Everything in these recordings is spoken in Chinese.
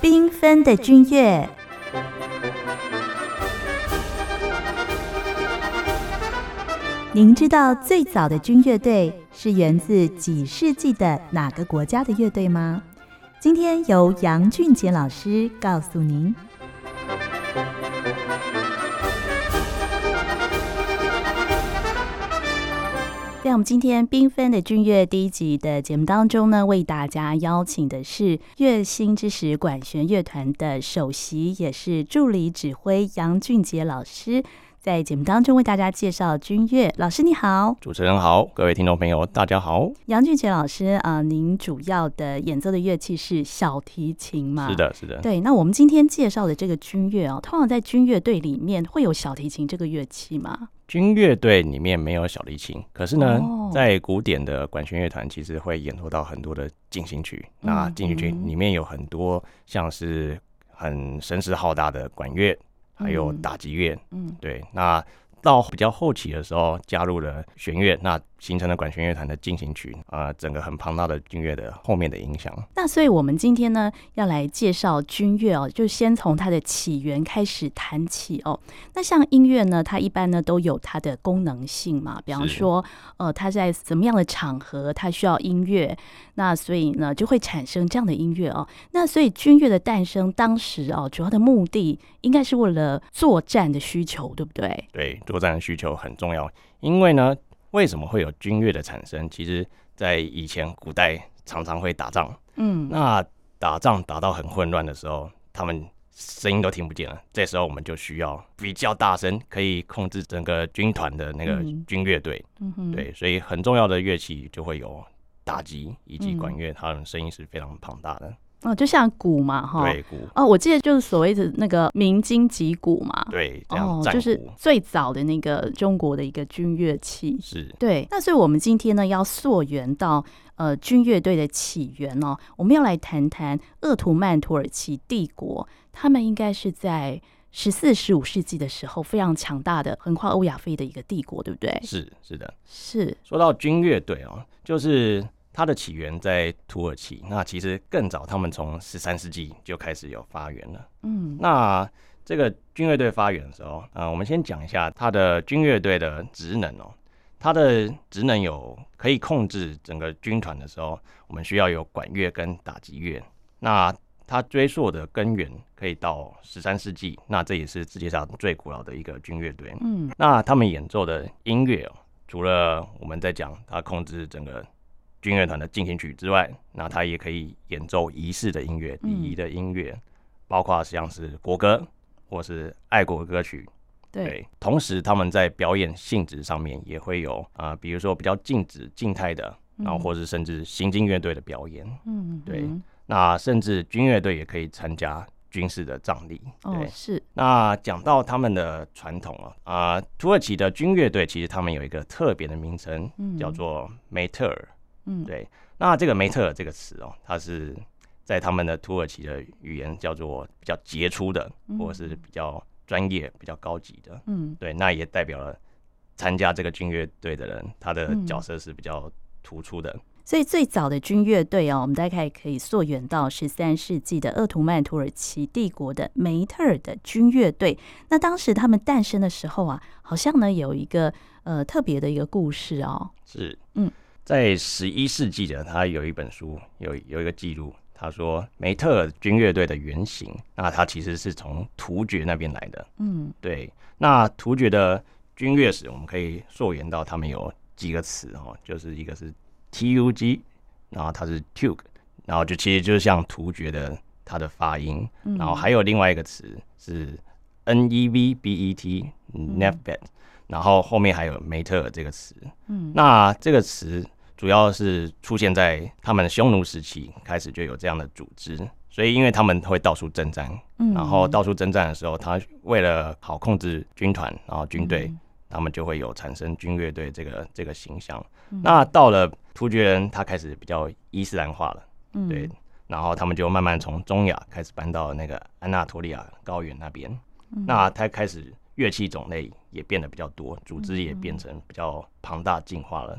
缤纷的军乐。您知道最早的军乐队是源自几世纪的哪个国家的乐队吗？今天由杨俊杰老师告诉您。我们今天缤纷的军乐第一集的节目当中呢，为大家邀请的是乐星之时管弦乐团的首席也是助理指挥杨俊杰老师。在节目当中为大家介绍军乐，老师你好，主持人好，各位听众朋友大家好。杨俊杰老师啊、呃，您主要的演奏的乐器是小提琴吗？是的，是的。对，那我们今天介绍的这个军乐哦，通常在军乐队里面会有小提琴这个乐器吗？军乐队里面没有小提琴，可是呢，哦、在古典的管弦乐团其实会演奏到很多的进行曲。嗯、那进行曲里面有很多像是很声势浩大的管乐。还有打击乐，嗯，对，那到比较后期的时候，加入了弦乐，那形成了管弦乐团的进行曲，啊、呃，整个很庞大的军乐的后面的影响。那所以，我们今天呢，要来介绍军乐哦，就先从它的起源开始谈起哦。那像音乐呢，它一般呢都有它的功能性嘛，比方说，呃，它在怎么样的场合，它需要音乐，那所以呢，就会产生这样的音乐哦。那所以，军乐的诞生，当时哦，主要的目的应该是为了作战的需求，对不对？对，作战的需求很重要，因为呢。为什么会有军乐的产生？其实，在以前古代常常会打仗，嗯，那打仗打到很混乱的时候，他们声音都听不见了。这时候我们就需要比较大声，可以控制整个军团的那个军乐队，对，所以很重要的乐器就会有打击以及管乐，它的声音是非常庞大的。哦，就像鼓嘛，哈，对，鼓。哦，我记得就是所谓的那个鸣金击鼓嘛，对，这样，哦，就是最早的那个中国的一个军乐器，是对。那所以我们今天呢，要溯源到呃军乐队的起源哦，我们要来谈谈鄂图曼土耳其帝国，他们应该是在十四、十五世纪的时候非常强大的，横跨欧亚非的一个帝国，对不对？是，是的，是。说到军乐队哦，就是。它的起源在土耳其，那其实更早，他们从十三世纪就开始有发源了。嗯，那这个军乐队发源的时候，啊、呃，我们先讲一下它的军乐队的职能哦。它的职能有可以控制整个军团的时候，我们需要有管乐跟打击乐。那它追溯的根源可以到十三世纪，那这也是世界上最古老的一个军乐队。嗯，那他们演奏的音乐哦，除了我们在讲它控制整个。军乐团的进行曲之外，那它也可以演奏仪式的音乐、礼仪的音乐，嗯、包括像是国歌或是爱国歌曲。对，对，同时他们在表演性质上面也会有啊、呃，比如说比较静止、静态的，然后或是甚至行进乐队的表演。嗯，对。那甚至军乐队也可以参加军事的葬礼。对，哦、是。那讲到他们的传统啊，啊、呃，土耳其的军乐队其实他们有一个特别的名称，嗯、叫做梅特尔。嗯，对，那这个梅特尔这个词哦，它是在他们的土耳其的语言叫做比较杰出的，或者是比较专业、比较高级的。嗯，对，那也代表了参加这个军乐队的人，他的角色是比较突出的。所以最早的军乐队哦，我们大概可以溯源到十三世纪的鄂图曼土耳其帝国的梅特尔的军乐队。那当时他们诞生的时候啊，好像呢有一个呃特别的一个故事哦。是，嗯。在十一世纪的，他有一本书，有有一个记录，他说梅特尔军乐队的原型，那他其实是从突厥那边来的。嗯，对。那突厥的军乐史，我们可以溯源到他们有几个词哦，就是一个是 T U G，然后它是 Tug，然后就其实就是像突厥的它的发音，然后还有另外一个词是 N E V B E T，Nevbet，然后后面还有梅特尔这个词。嗯，那这个词。主要是出现在他们的匈奴时期开始就有这样的组织，所以因为他们会到处征战，嗯。然后到处征战的时候，他为了好控制军团，然后军队，他们就会有产生军乐队这个这个形象。那到了突厥人，他开始比较伊斯兰化了，对，然后他们就慢慢从中亚开始搬到那个安纳托利亚高原那边，那他开始。乐器种类也变得比较多，组织也变成比较庞大进化了，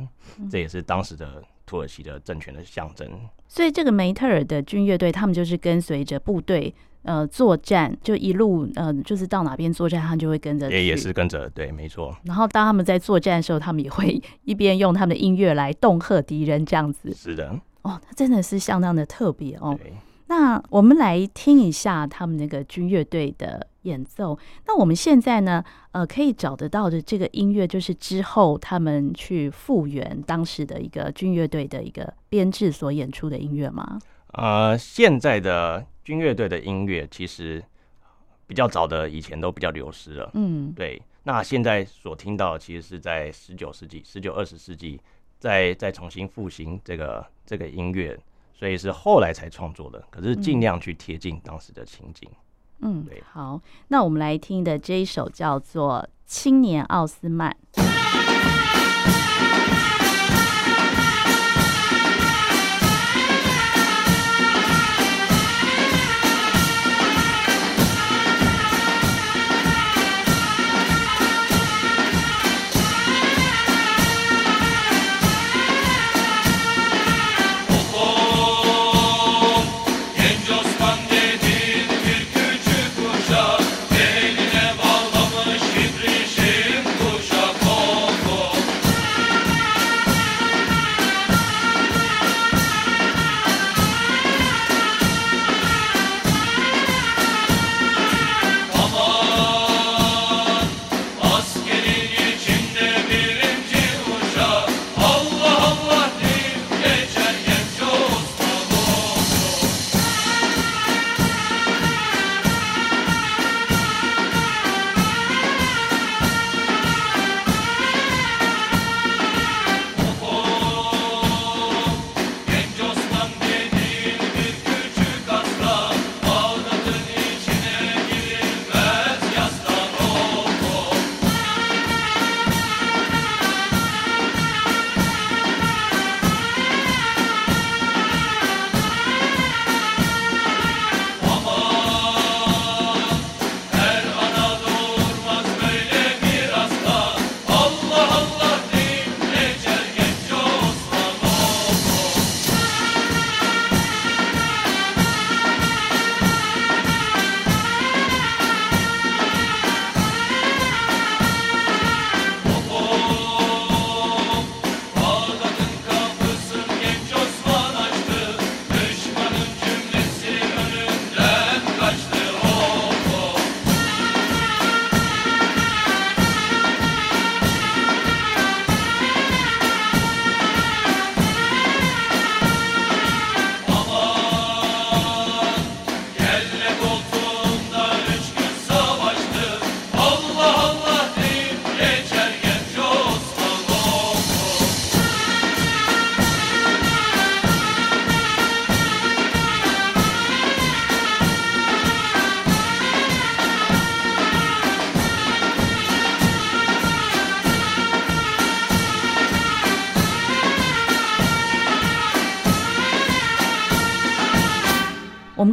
这也是当时的土耳其的政权的象征。所以这个梅特尔的军乐队，他们就是跟随着部队呃作战，就一路呃就是到哪边作战，他们就会跟着。也也是跟着，对，没错。然后当他们在作战的时候，他们也会 一边用他们的音乐来恫吓敌人，这样子。是的。哦，他真的是相当的特别哦。那我们来听一下他们那个军乐队的演奏。那我们现在呢，呃，可以找得到的这个音乐，就是之后他们去复原当时的一个军乐队的一个编制所演出的音乐吗？呃，现在的军乐队的音乐其实比较早的以前都比较流失了。嗯，对。那现在所听到的，其实是在十九世纪、十九二十世纪，再再重新复兴这个这个音乐。所以是后来才创作的，可是尽量去贴近当时的情景。嗯，对。好，那我们来听的这一首叫做《青年奥斯曼》。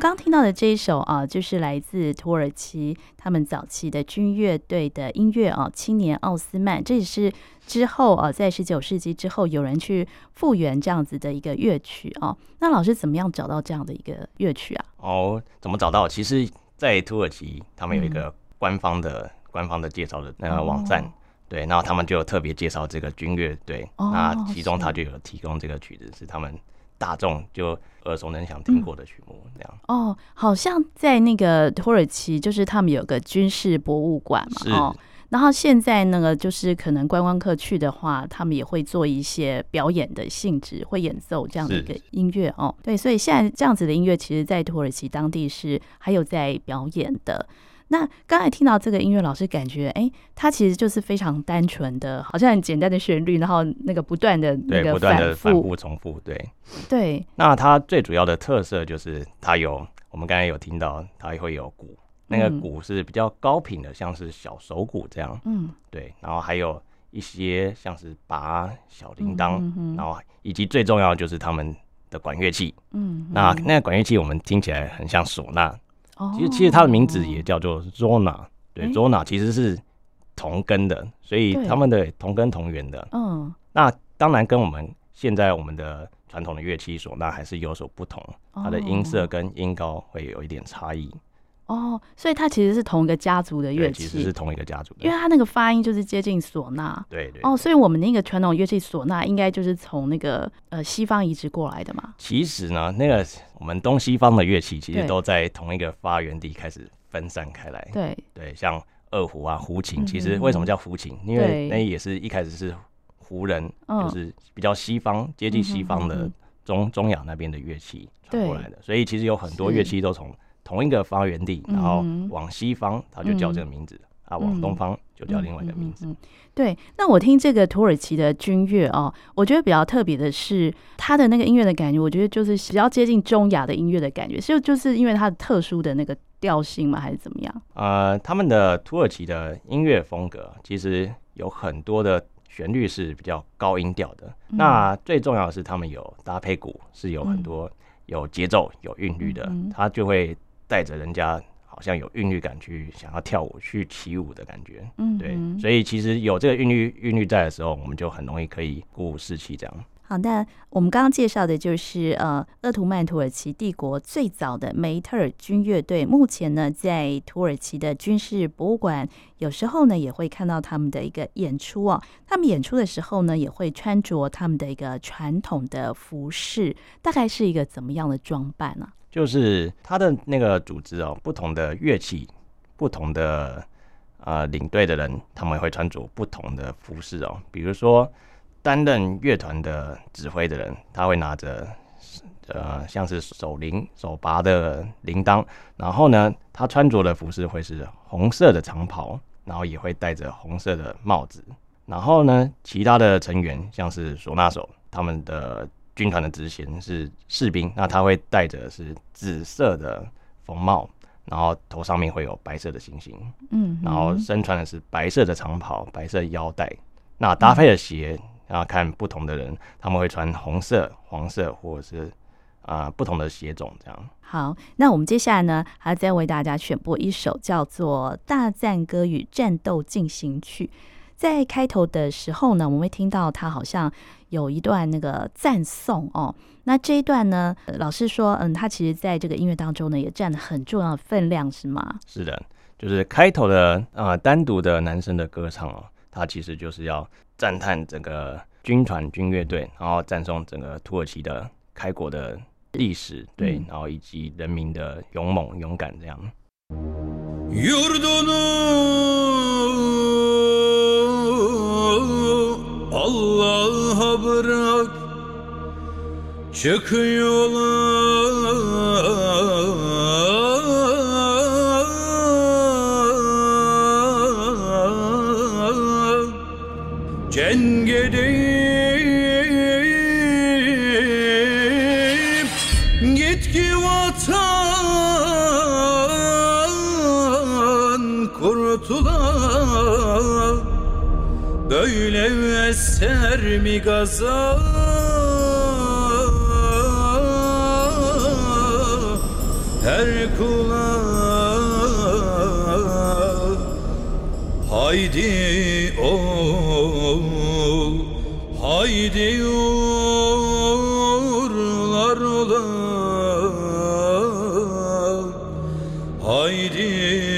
刚听到的这一首啊，就是来自土耳其他们早期的军乐队的音乐啊，《青年奥斯曼》。这也是之后啊，在十九世纪之后，有人去复原这样子的一个乐曲啊。那老师怎么样找到这样的一个乐曲啊？哦，怎么找到？其实，在土耳其，他们有一个官方的、嗯、官方的介绍的那个网站，哦、对，然后他们就有特别介绍这个军乐队，哦、那其中他就有提供这个曲子，是他们。大众就耳熟能详听过的曲目，这样、嗯、哦，好像在那个土耳其，就是他们有个军事博物馆嘛，是。哦，然后现在那个就是可能观光客去的话，他们也会做一些表演的性质，会演奏这样的一个音乐哦，对，所以现在这样子的音乐，其实，在土耳其当地是还有在表演的。那刚才听到这个音乐，老师感觉，哎，它其实就是非常单纯的，好像很简单的旋律，然后那个不断的那个不断的反复重复，对对。那它最主要的特色就是它有，我们刚才有听到，它也会有鼓，那个鼓是比较高频的，像是小手鼓这样，嗯，对。然后还有一些像是拔小铃铛，然后以及最重要的就是他们的管乐器，嗯，那那个管乐器我们听起来很像唢呐。其实，其实它的名字也叫做 Zurna，对，Zurna 其实是同根的，所以他们的同根同源的。嗯，那当然跟我们现在我们的传统的乐器唢呐还是有所不同，它的音色跟音高会有一点差异。哦，所以它其实是同一个家族的乐器，其实是同一个家族的，因为它那个发音就是接近唢呐。对对。哦，所以我们那个传统乐器唢呐，应该就是从那个呃西方移植过来的嘛。其实呢，那个我们东西方的乐器其实都在同一个发源地开始分散开来。对对，像二胡啊、胡琴，其实为什么叫胡琴？嗯、因为那也是一开始是胡人，就是比较西方、接近西方的中中亚那边的乐器传过来的，所以其实有很多乐器都从。同一个发源地，然后往西方，它就叫这个名字、嗯、啊；往东方就叫另外一个名字。嗯嗯嗯嗯、对，那我听这个土耳其的军乐哦，我觉得比较特别的是它的那个音乐的感觉，我觉得就是比较接近中亚的音乐的感觉，就就是因为它的特殊的那个调性吗，还是怎么样？呃，他们的土耳其的音乐风格其实有很多的旋律是比较高音调的、嗯，那最重要的是他们有搭配鼓，是有很多有节奏、有韵律的，它就会。带着人家好像有韵律感去想要跳舞去起舞的感觉，嗯，对，所以其实有这个韵律韵律在的时候，我们就很容易可以鼓舞士气这样。好，那我们刚刚介绍的就是呃，鄂图曼土耳其帝国最早的梅特尔军乐队，目前呢在土耳其的军事博物馆，有时候呢也会看到他们的一个演出哦。他们演出的时候呢，也会穿着他们的一个传统的服饰，大概是一个怎么样的装扮呢？就是他的那个组织哦，不同的乐器，不同的呃领队的人，他们会穿着不同的服饰哦。比如说担任乐团的指挥的人，他会拿着呃像是手铃、手拔的铃铛，然后呢，他穿着的服饰会是红色的长袍，然后也会戴着红色的帽子。然后呢，其他的成员像是唢呐手，他们的。军团的执行是士兵，那他会戴着是紫色的风帽，然后头上面会有白色的星星，嗯，然后身穿的是白色的长袍，白色腰带，那搭配的鞋，然后看不同的人，他们会穿红色、黄色，或者是啊、呃、不同的鞋种这样。好，那我们接下来呢，还要再为大家选播一首叫做《大赞歌与战斗进行曲》。在开头的时候呢，我们会听到他好像有一段那个赞颂哦。那这一段呢，老师说，嗯，他其实在这个音乐当中呢，也占了很重要的分量，是吗？是的，就是开头的啊、呃，单独的男生的歌唱哦，他其实就是要赞叹整个军团军乐队，然后赞颂整个土耳其的开国的历史，对，然后以及人民的勇猛勇敢这样。嗯 Allah'a bırak Çık yola eser mi gaza Her kula Haydi ol Haydi uğurlar ola. Haydi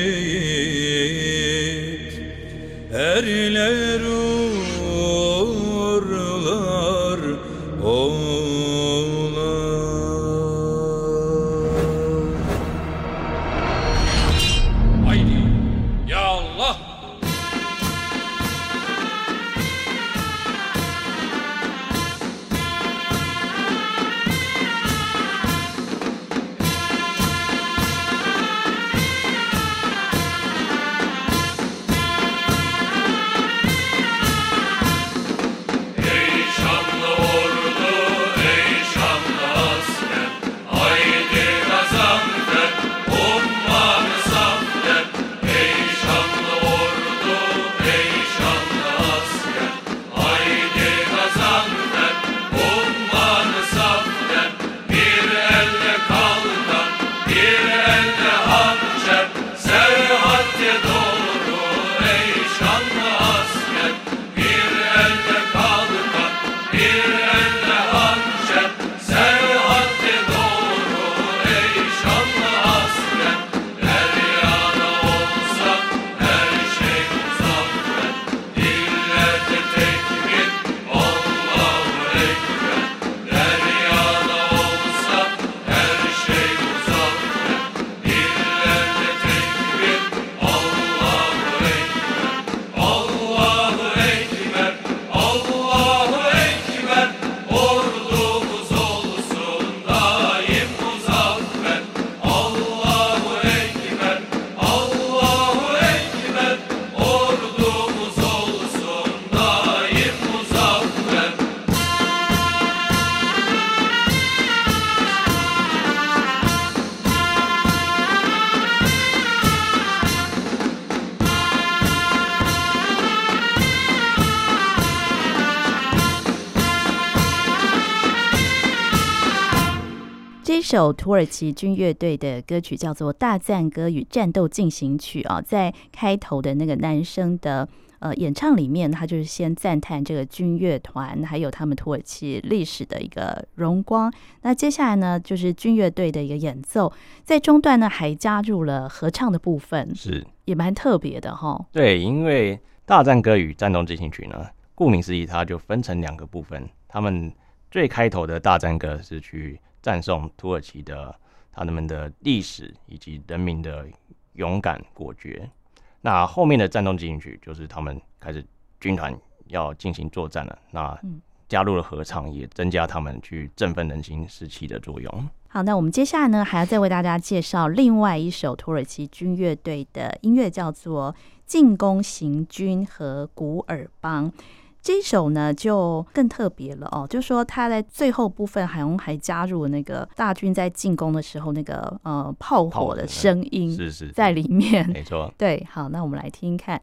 首土耳其军乐队的歌曲叫做《大赞歌与战斗进行曲》啊，在开头的那个男生的呃演唱里面，他就是先赞叹这个军乐团还有他们土耳其历史的一个荣光。那接下来呢，就是军乐队的一个演奏，在中段呢还加入了合唱的部分，是也蛮特别的哈。对，因为《大战歌与战斗进行曲》呢，顾名思义，它就分成两个部分。他们最开头的大战歌是去。赞颂土耳其的他们的历史以及人民的勇敢果决。那后面的战斗进行曲就是他们开始军团要进行作战了。那加入了合唱，也增加他们去振奋人心士气的作用。好，那我们接下来呢，还要再为大家介绍另外一首土耳其军乐队的音乐，叫做《进攻行军和古尔邦》。这一首呢就更特别了哦，就是说他在最后部分好像还加入了那个大军在进攻的时候那个呃炮火的声音，是是在里面，没错。对，好，那我们来听听看。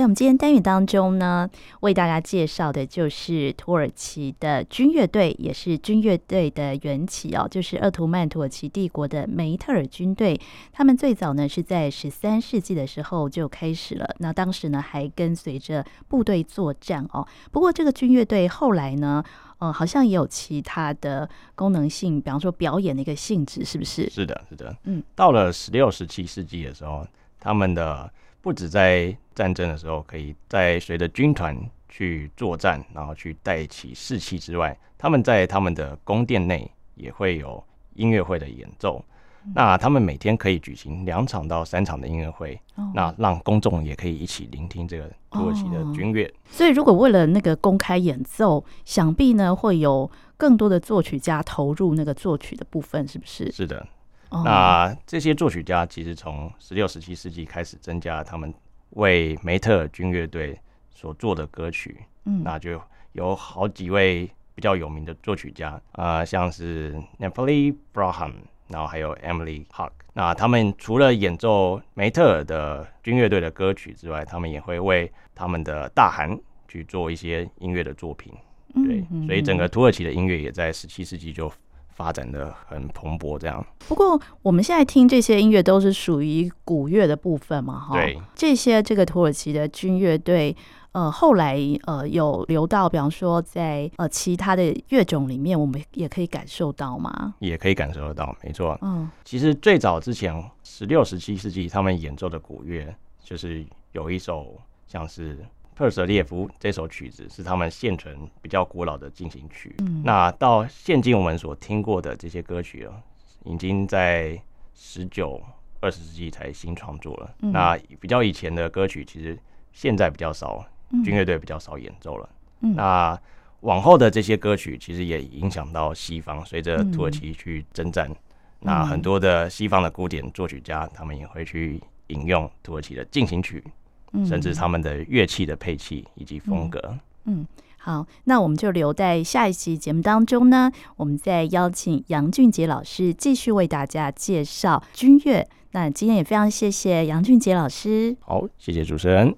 在我们今天单元当中呢，为大家介绍的就是土耳其的军乐队，也是军乐队的缘起哦，就是鄂图曼土耳其帝国的梅特尔军队。他们最早呢是在十三世纪的时候就开始了，那当时呢还跟随着部队作战哦。不过这个军乐队后来呢，呃，好像也有其他的功能性，比方说表演的一个性质，是不是？是的，是的。嗯，到了十六、十七世纪的时候，他们的。不止在战争的时候，可以在随着军团去作战，然后去带起士气之外，他们在他们的宫殿内也会有音乐会的演奏。嗯、那他们每天可以举行两场到三场的音乐会，哦、那让公众也可以一起聆听这个土耳其的军乐。所以，如果为了那个公开演奏，想必呢会有更多的作曲家投入那个作曲的部分，是不是？是的。那这些作曲家其实从十六、十七世纪开始增加他们为梅特尔军乐队所做的歌曲，嗯，那就有好几位比较有名的作曲家啊、呃，像是 Napoli Braham，然后还有 Emily Hack。那他们除了演奏梅特尔的军乐队的歌曲之外，他们也会为他们的大汗去做一些音乐的作品。对，所以整个土耳其的音乐也在十七世纪就发展的很蓬勃。这样，不过我们现在听这些音乐都是属于古乐的部分嘛，哈。对，这些这个土耳其的军乐队，呃，后来呃有流到，比方说在呃其他的乐种里面，我们也可以感受到吗？也可以感受得到，没错。嗯，其实最早之前，十六、十七世纪他们演奏的古乐，就是有一首像是。赫舍列夫这首曲子是他们现存比较古老的进行曲。嗯，那到现今我们所听过的这些歌曲啊，已经在十九、二十世纪才新创作了。嗯。那比较以前的歌曲，其实现在比较少，军乐队比较少演奏了。嗯。那往后的这些歌曲，其实也影响到西方，随着土耳其去征战，那很多的西方的古典作曲家，他们也会去引用土耳其的进行曲。甚至他们的乐器的配器以及风格。嗯，嗯，好，那我们就留在下一期节目当中呢，我们再邀请杨俊杰老师继续为大家介绍军乐。那今天也非常谢谢杨俊杰老师。好，谢谢主持人。